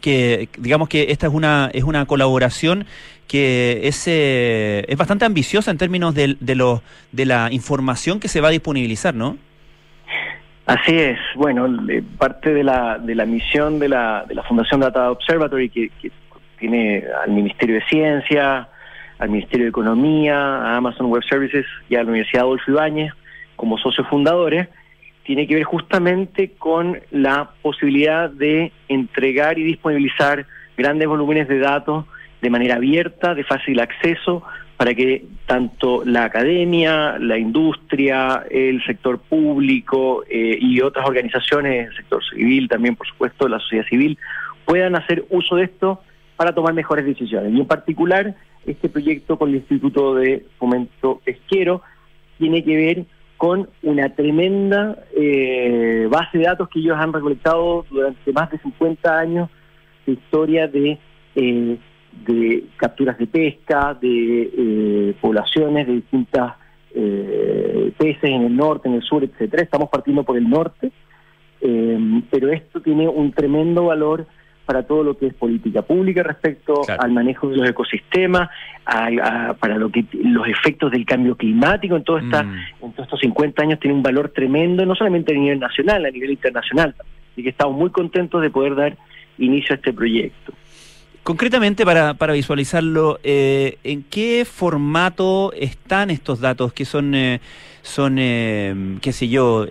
S1: que digamos que esta es una es una colaboración que es, eh, es bastante ambiciosa en términos de, de, lo, de la información que se va a disponibilizar, ¿no?
S11: Así es. Bueno, eh, parte de la, de la misión de la, de la Fundación Data Observatory, que, que tiene al Ministerio de Ciencia, al Ministerio de Economía, a Amazon Web Services y a la Universidad Adolfo Ibáñez como socios fundadores, tiene que ver justamente con la posibilidad de entregar y disponibilizar grandes volúmenes de datos de manera abierta, de fácil acceso, para que tanto la academia, la industria, el sector público eh, y otras organizaciones, el sector civil también, por supuesto, la sociedad civil, puedan hacer uso de esto para tomar mejores decisiones. Y en particular, este proyecto con el Instituto de Fomento Pesquero tiene que ver con una tremenda eh, base de datos que ellos han recolectado durante más de 50 años de historia de... Eh, de capturas de pesca, de eh, poblaciones de distintas eh, peces en el norte, en el sur, etcétera. Estamos partiendo por el norte, eh, pero esto tiene un tremendo valor para todo lo que es política pública respecto claro. al manejo de los ecosistemas, a, a, para lo que los efectos del cambio climático en, todo esta, mm. en todos estos 50 años tiene un valor tremendo, no solamente a nivel nacional, a nivel internacional. Así que estamos muy contentos de poder dar inicio a este proyecto.
S1: Concretamente, para, para visualizarlo, eh, ¿en qué formato están estos datos? ¿Que son, eh, son eh, qué sé yo,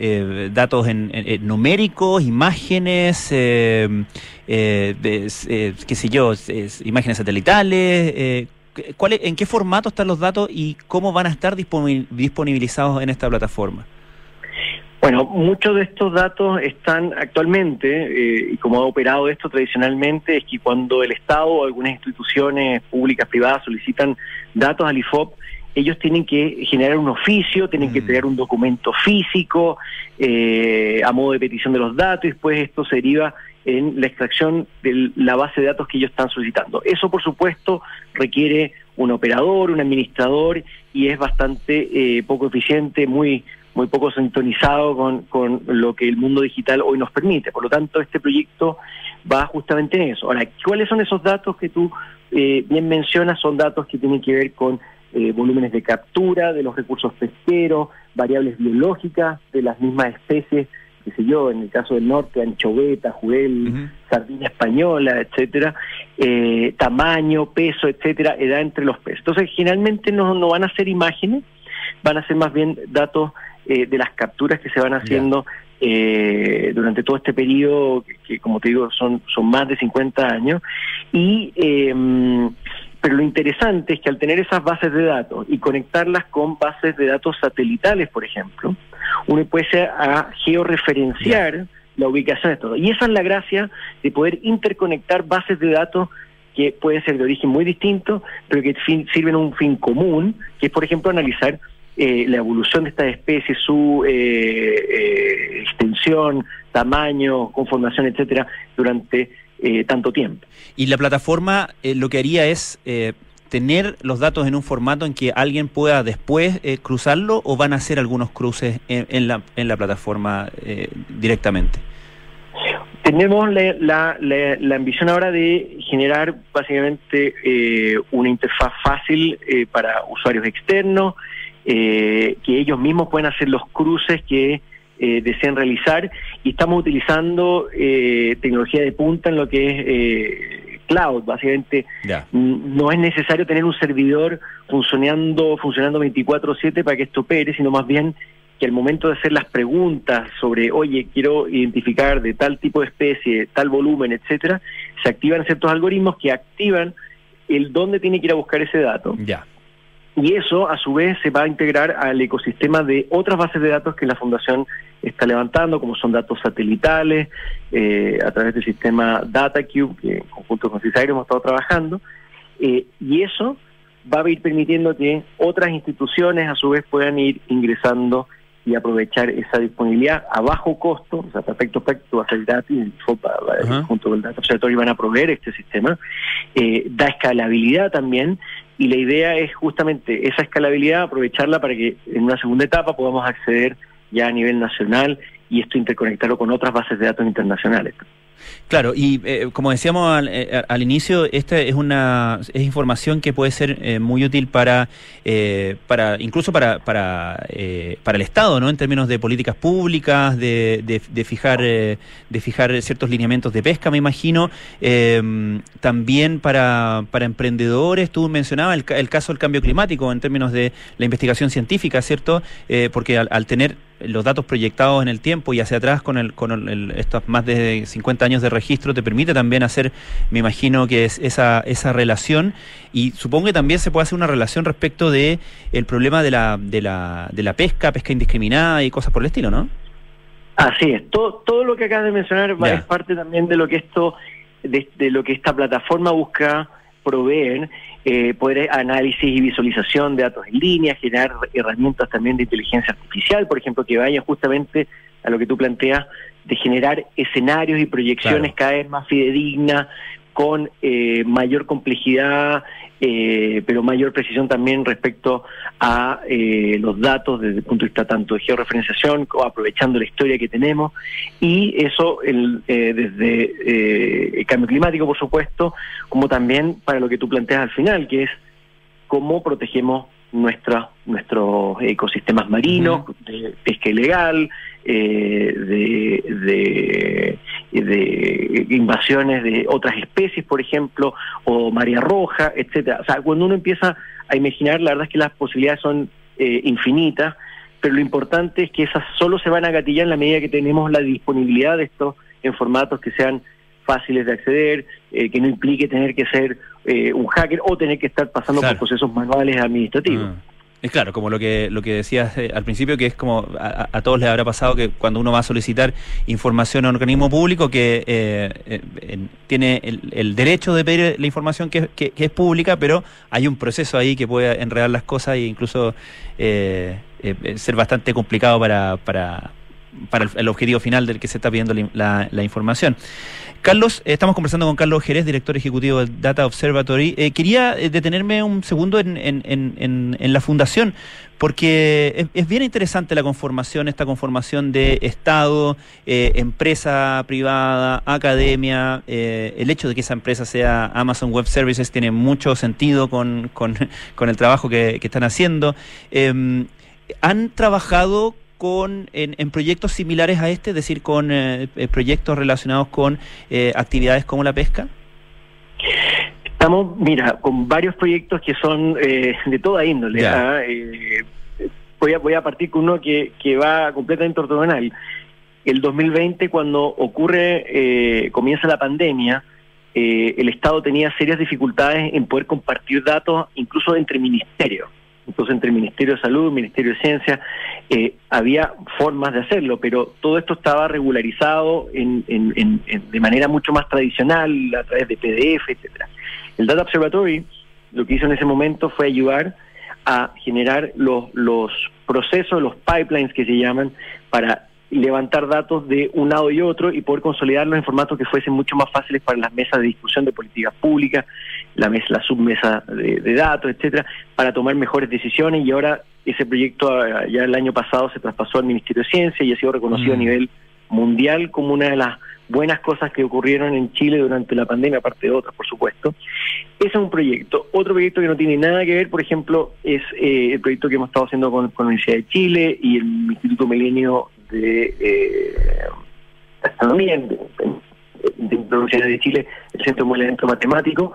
S1: datos en, en, numéricos, imágenes, de, qué sé yo, imágenes satelitales? ¿cuál, ¿En qué formato están los datos y cómo van a estar disponibilizados en esta plataforma?
S11: Bueno, muchos de estos datos están actualmente, eh, y como ha operado esto tradicionalmente, es que cuando el Estado o algunas instituciones públicas, privadas solicitan datos al IFOP, ellos tienen que generar un oficio, tienen mm. que crear un documento físico eh, a modo de petición de los datos, y después esto se deriva en la extracción de la base de datos que ellos están solicitando. Eso, por supuesto, requiere un operador, un administrador, y es bastante eh, poco eficiente, muy muy poco sintonizado con, con lo que el mundo digital hoy nos permite. Por lo tanto, este proyecto va justamente en eso. Ahora, ¿cuáles son esos datos que tú eh, bien mencionas? Son datos que tienen que ver con eh, volúmenes de captura de los recursos pesqueros, variables biológicas de las mismas especies, qué sé yo, en el caso del norte, anchoveta, jurel, uh -huh. sardina española, etcétera, eh, tamaño, peso, etcétera, edad entre los peces. Entonces, generalmente no, no van a ser imágenes, van a ser más bien datos eh, de las capturas que se van haciendo eh, durante todo este periodo, que, que, como te digo son, son más de 50 años, y eh, pero lo interesante es que al tener esas bases de datos y conectarlas con bases de datos satelitales, por ejemplo, uno puede a georreferenciar yeah. la ubicación de todo. Y esa es la gracia de poder interconectar bases de datos que pueden ser de origen muy distinto, pero que fin, sirven a un fin común, que es, por ejemplo, analizar eh, la evolución de estas especies, su eh, eh, extensión, tamaño, conformación, etcétera, durante eh, tanto tiempo.
S1: Y la plataforma eh, lo que haría es eh, tener los datos en un formato en que alguien pueda después cruzarlo o van a hacer algunos cruces en, en, la, en la plataforma directamente.
S11: Tenemos la, la, la, la, ambición ahora de generar básicamente una interfaz fácil para usuarios externos, eh, que ellos mismos pueden hacer los cruces que eh, deseen realizar y estamos utilizando eh, tecnología de punta en lo que es cloud. Básicamente yeah. no es necesario tener un servidor funcionando funcionando 24/7 para que esto opere, sino más bien que al momento de hacer las preguntas sobre, oye, quiero identificar de tal tipo de especie, tal volumen, etcétera, se activan ciertos algoritmos que activan el dónde tiene que ir a buscar ese dato.
S1: Ya.
S11: Y eso, a su vez, se va a integrar al ecosistema de otras bases de datos que la Fundación está levantando, como son datos satelitales, eh, a través del sistema DataCube, que en conjunto con CISAIR hemos estado trabajando. Eh, y eso va a ir permitiendo que otras instituciones, a su vez, puedan ir ingresando y aprovechar esa disponibilidad a bajo costo, o sea, perfecto perfecto va a ser gratis, junto con el Data Observatory van a proveer este sistema, eh, da escalabilidad también, y la idea es justamente esa escalabilidad, aprovecharla para que en una segunda etapa podamos acceder ya a nivel nacional y esto interconectarlo con otras bases de datos internacionales.
S1: Claro, y eh, como decíamos al, eh, al, inicio, esta es una es información que puede ser eh, muy útil para para incluso para para, para el Estado, ¿no? En términos de políticas públicas, de, de, fijar de fijar ciertos lineamientos de pesca, me imagino. también para para emprendedores, tú mencionabas el, el, caso del cambio climático en términos de la investigación científica, ¿cierto? porque al, al tener los datos proyectados en el tiempo y hacia atrás con, el, con el, estos más de 50 años de registro te permite también hacer, me imagino que es esa, esa relación. Y supongo que también se puede hacer una relación respecto de el problema de la, de la, de la pesca, pesca indiscriminada y cosas por el estilo, ¿no?
S11: Así es, todo, todo lo que acabas de mencionar es parte también de lo que esto, de, de lo que esta plataforma busca proveer eh, poder análisis y visualización de datos en línea, generar herramientas también de inteligencia artificial, por ejemplo, que vayan justamente a lo que tú planteas de generar escenarios y proyecciones cada vez más fidedignas, con eh, mayor complejidad, eh, pero mayor precisión también respecto a eh, los datos desde el punto de vista tanto de georreferenciación, aprovechando la historia que tenemos, y eso el, desde el cambio climático, por supuesto, como también para lo que tú planteas al final, que es cómo protegemos nuestra, nuestros ecosistemas marinos, de pesca ilegal, eh, de, de, invasiones de otras especies, por ejemplo, o María Roja, etcétera. O sea, cuando uno empieza a imaginar, la verdad es que las posibilidades son eh, infinitas, pero lo importante es que esas solo se van a gatillar en la medida que tenemos la disponibilidad de estos en formatos que sean fáciles de acceder, eh, que no implique tener que ser eh, un hacker o tener que estar pasando por procesos manuales administrativos.
S1: Ah. Es claro, como lo que lo que decías eh, al principio, que es como a, todos les habrá pasado que cuando uno va a solicitar información a un organismo público que tiene el, derecho de pedir la información que, es pública, pero hay un proceso ahí que puede enredar las cosas e incluso ser bastante complicado para, para, para el, objetivo final del que se está pidiendo la, información. Carlos, eh, estamos conversando con Carlos Jerez, director ejecutivo del Data Observatory. Eh, quería eh, detenerme un segundo en, en, en, la fundación, porque es, bien interesante la conformación, esta conformación de Estado, empresa privada, academia. el hecho de que esa empresa sea Amazon Web Services tiene mucho sentido con el trabajo que, que están haciendo. Em, ¿Han trabajado con en, proyectos similares a este, es decir, con eh, eh, proyectos relacionados con eh, actividades como la pesca?
S11: Estamos, mira, con varios proyectos que son de toda índole. ¿ah? voy, a, voy a partir con uno que, que va completamente ortogonal. El 2020, cuando ocurre, comienza la pandemia, el Estado tenía serias dificultades en poder compartir datos, incluso entre ministerios entonces entre el Ministerio de Salud, Ministerio de Ciencia, eh, había formas de hacerlo, pero todo esto estaba regularizado en, de manera mucho más tradicional, a través de PDF, etcétera. El Data Observatory lo que hizo en ese momento fue ayudar a generar los, los procesos, los pipelines que se llaman, para levantar datos de un lado y otro y poder consolidarlos en formatos que fuesen mucho más fáciles para las mesas de discusión de políticas públicas, la mesa, la submesa de, datos, etcétera, para tomar mejores decisiones y ahora ese proyecto ah, ya el año pasado se traspasó al Ministerio de Ciencia y ha sido reconocido a mm. nivel mundial como una de las buenas cosas que ocurrieron en Chile durante la pandemia, aparte de otras, por supuesto. Ese es un proyecto. Otro proyecto que no tiene nada que ver, por ejemplo, es eh, el proyecto que hemos estado haciendo con, con, la Universidad de Chile y el Instituto Milenio de eh, Astronomía de, la Universidad de Chile, el Centro de Matemático,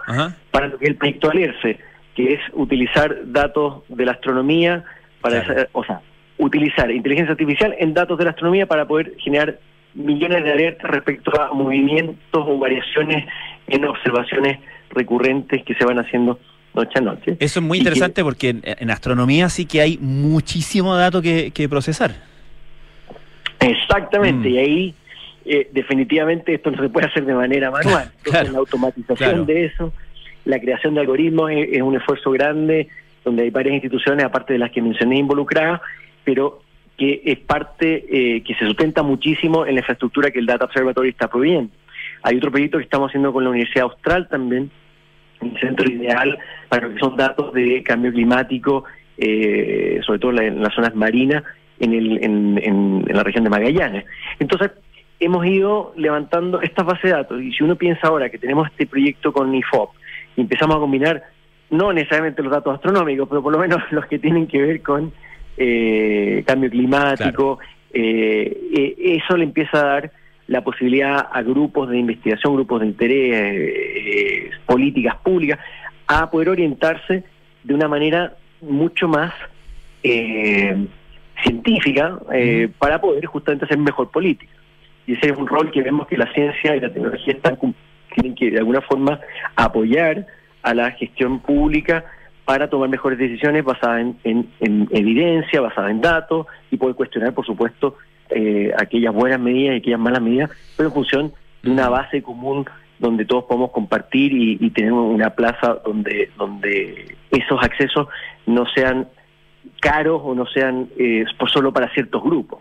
S11: para lo que es el proyecto ALERCE, que es utilizar datos de la astronomía para o sea, utilizar inteligencia artificial en datos de la astronomía para poder generar millones de alertas respecto a movimientos o variaciones en observaciones recurrentes que se van haciendo noche a noche.
S1: Eso es muy interesante porque en, en astronomía sí que hay muchísimo dato que, que procesar.
S11: Exactamente,
S1: Mm.
S11: y ahí eh, definitivamente esto no se puede hacer de manera manual. Entonces
S1: Claro,
S11: la automatización
S1: claro.
S11: de eso, la creación de algoritmos es, es un esfuerzo grande donde hay varias instituciones, aparte de las que mencioné, involucradas, pero que es parte eh, que se sustenta muchísimo en la infraestructura que el Data Observatory está proveyendo. Hay otro proyecto que estamos haciendo con la Universidad Austral también, un centro ideal para lo que son datos de cambio climático, eh, sobre todo en la- en las zonas marinas, en, el, en, en- en la región de Magallanes. Entonces, hemos ido levantando estas bases de datos, y si uno piensa ahora que tenemos este proyecto con IFOP, y empezamos a combinar no necesariamente los datos astronómicos, pero por lo menos *laughs* los que tienen que ver con eh, cambio climático, eh, eh, eso le empieza a dar la posibilidad a grupos de investigación, grupos de interés, eh, políticas públicas, a poder orientarse de una manera mucho más eh, científica eh, para poder justamente hacer mejor política. Y ese es un rol que vemos que la ciencia y la tecnología están, tienen que de alguna forma apoyar a la gestión pública para tomar mejores decisiones basadas en, en- en evidencia, basadas en datos y poder cuestionar, por supuesto, eh, aquellas buenas medidas y aquellas malas medidas, pero en función de una base común donde todos podemos compartir y, y tener una plaza donde, donde esos accesos no sean caros o no sean eh, solo para ciertos grupos.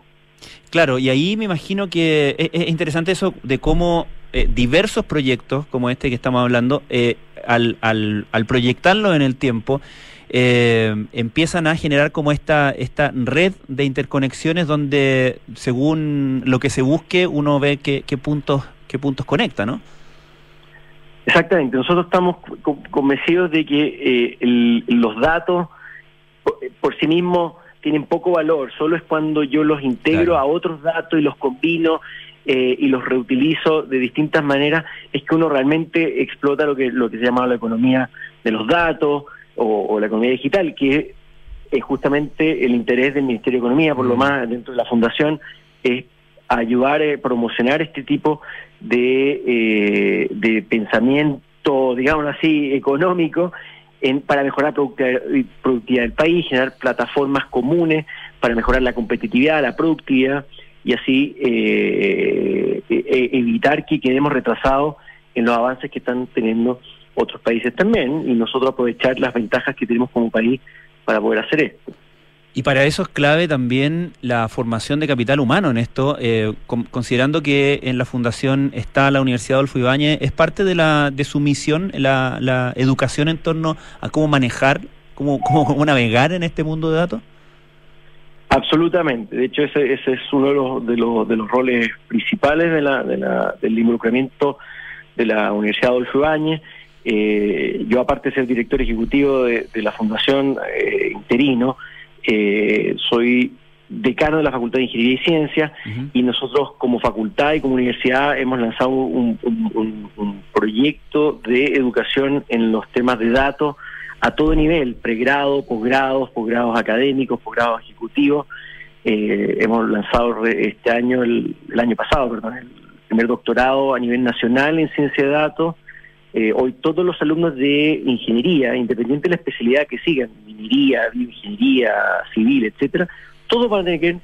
S1: Claro, y ahí me imagino que es, es interesante eso de cómo eh, diversos proyectos como este que estamos hablando, eh, al, al, al proyectarlo en el tiempo, eh, empiezan a generar como esta, esta red de interconexiones donde según lo que se busque uno ve qué, qué puntos qué puntos conecta, ¿no?
S11: Exactamente, nosotros estamos co- convencidos de que eh, el- los datos por, por sí mismos tienen poco valor, solo es cuando yo los integro
S1: Claro.
S11: a otros datos y los combino eh, y los reutilizo de distintas maneras, es que uno realmente explota lo que, lo que se llama la economía de los datos o, o la economía digital, que es justamente el interés del Ministerio de Economía, por lo
S1: Mm.
S11: más dentro de la Fundación, es ayudar a promocionar este tipo de, eh, de pensamiento, digamos así, económico en, para mejorar la productividad, productividad del país, generar plataformas comunes para mejorar la competitividad, la productividad y así eh, eh, evitar que quedemos retrasados en los avances que están teniendo otros países también y nosotros aprovechar las ventajas que tenemos como país para poder hacer esto.
S1: Y para eso es clave también la formación de capital humano en esto, eh, con- considerando que en la fundación está la Universidad Adolfo Ibáñez, ¿es parte de, la, de su misión la, la educación en torno a cómo manejar, cómo, cómo, *laughs* cómo navegar en este mundo de datos?
S11: Absolutamente. De hecho, ese, ese es uno de los, de los, de los roles principales de la, de la- del involucramiento de la Universidad Adolfo Ibáñez. Eh, yo, aparte de ser director ejecutivo de, de la Fundación eh, interino, eh, soy decano de la Facultad de Ingeniería y Ciencias y nosotros como facultad y como universidad hemos lanzado un, un- un- un proyecto de educación en los temas de datos a todo nivel, pregrado, posgrados, posgrados académicos, posgrados ejecutivos. Eh, hemos lanzado este año, el, el año pasado, perdón, el primer doctorado a nivel nacional en ciencia de datos. Eh, hoy todos los alumnos de ingeniería, independiente de la especialidad que sigan, minería, bioingeniería, civil, etcétera, todos van a tener que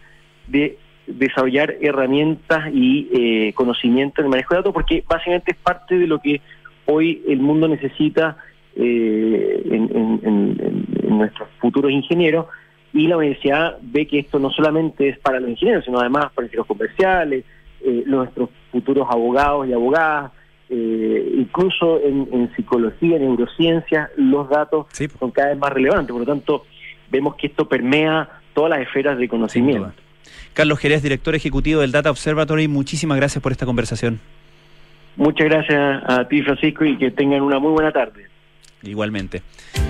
S11: de desarrollar herramientas y eh, conocimiento en el manejo de datos, porque básicamente es parte de lo que hoy el mundo necesita eh, en nuestros futuros ingenieros, y la universidad ve que esto no solamente es para los ingenieros, sino además para los comerciales, eh, nuestros futuros abogados y abogadas, eh, incluso en, en psicología, en neurociencias, los datos son cada vez más relevantes. Por lo tanto, vemos que esto permea todas las esferas de conocimiento.
S1: Carlos Jerez, director ejecutivo del Data Observatory, muchísimas gracias por esta conversación.
S11: Muchas gracias a ti, Francisco, y que tengan una muy buena tarde.
S1: Igualmente.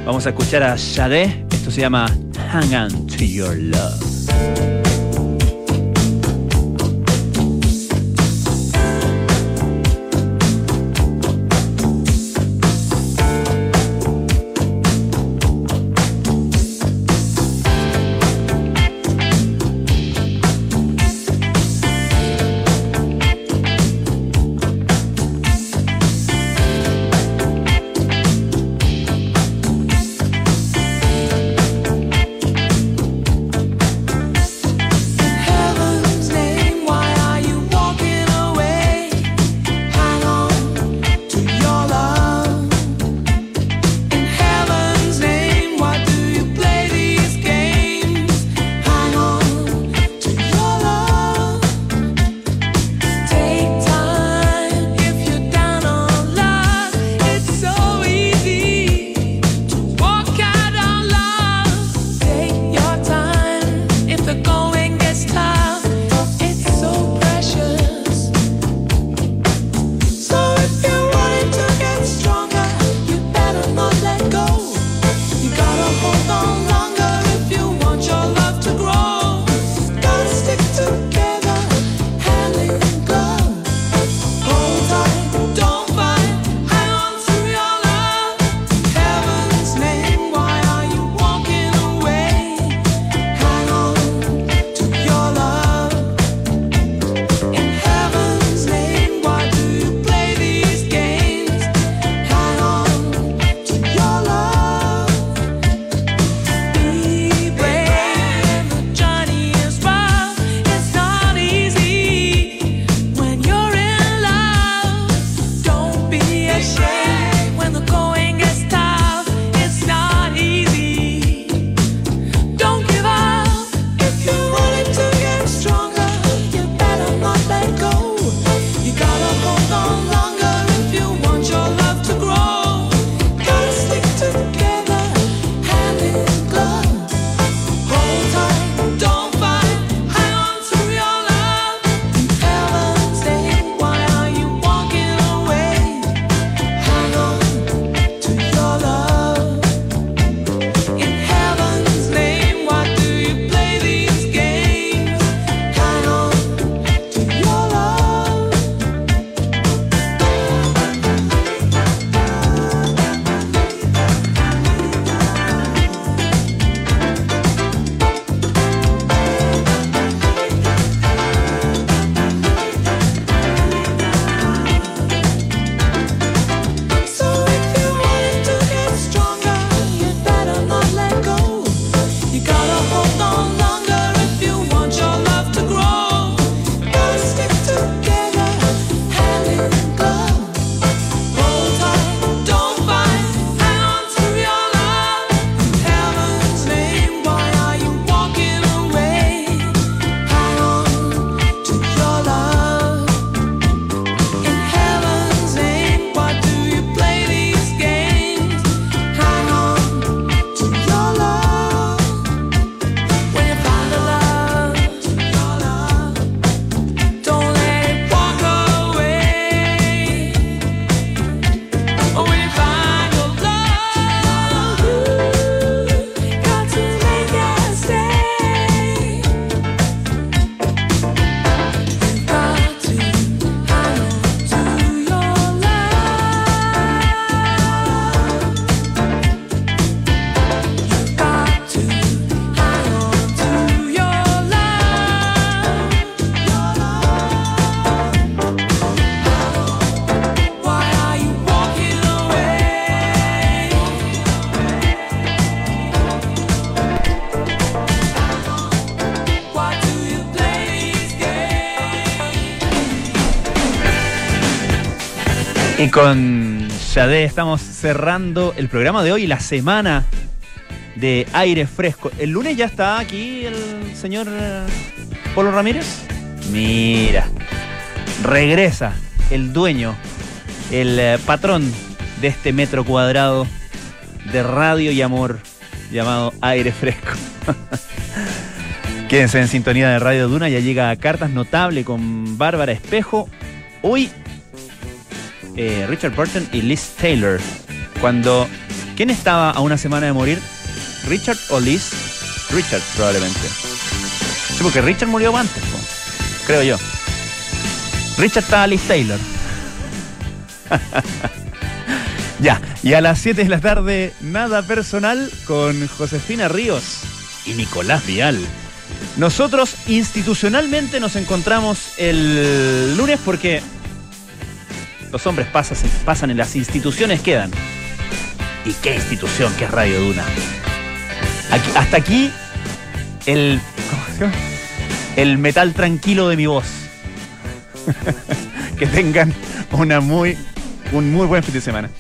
S1: Vamos a escuchar a Sade, esto se llama Hang On to Your Love. Con Shade estamos cerrando el programa de hoy, la semana de aire fresco. El lunes ya está aquí el señor eh, Polo Ramírez. Mira, regresa el dueño, el eh, patrón de este metro cuadrado de radio y amor llamado aire fresco. *laughs* Quédense en sintonía de Radio Duna, ya llega a Cartas Notable con Bárbara Espejo. Hoy eh, Richard Burton y Liz Taylor. Cuando. ¿Quién estaba a una semana de morir? ¿Richard o Liz? Richard, probablemente. Sí, porque Richard murió antes, creo yo. Richard estaba Liz Taylor. *laughs* ya, y a las 7 de la tarde, nada personal con Josefina Ríos y Nicolás Vial. Nosotros institucionalmente nos encontramos el lunes porque los hombres pasan, pasan en las instituciones quedan. ¿Y qué institución que es Radio Duna? Aquí- hasta aquí el, el metal tranquilo de mi voz. *laughs* que tengan una muy, un muy buen fin de semana.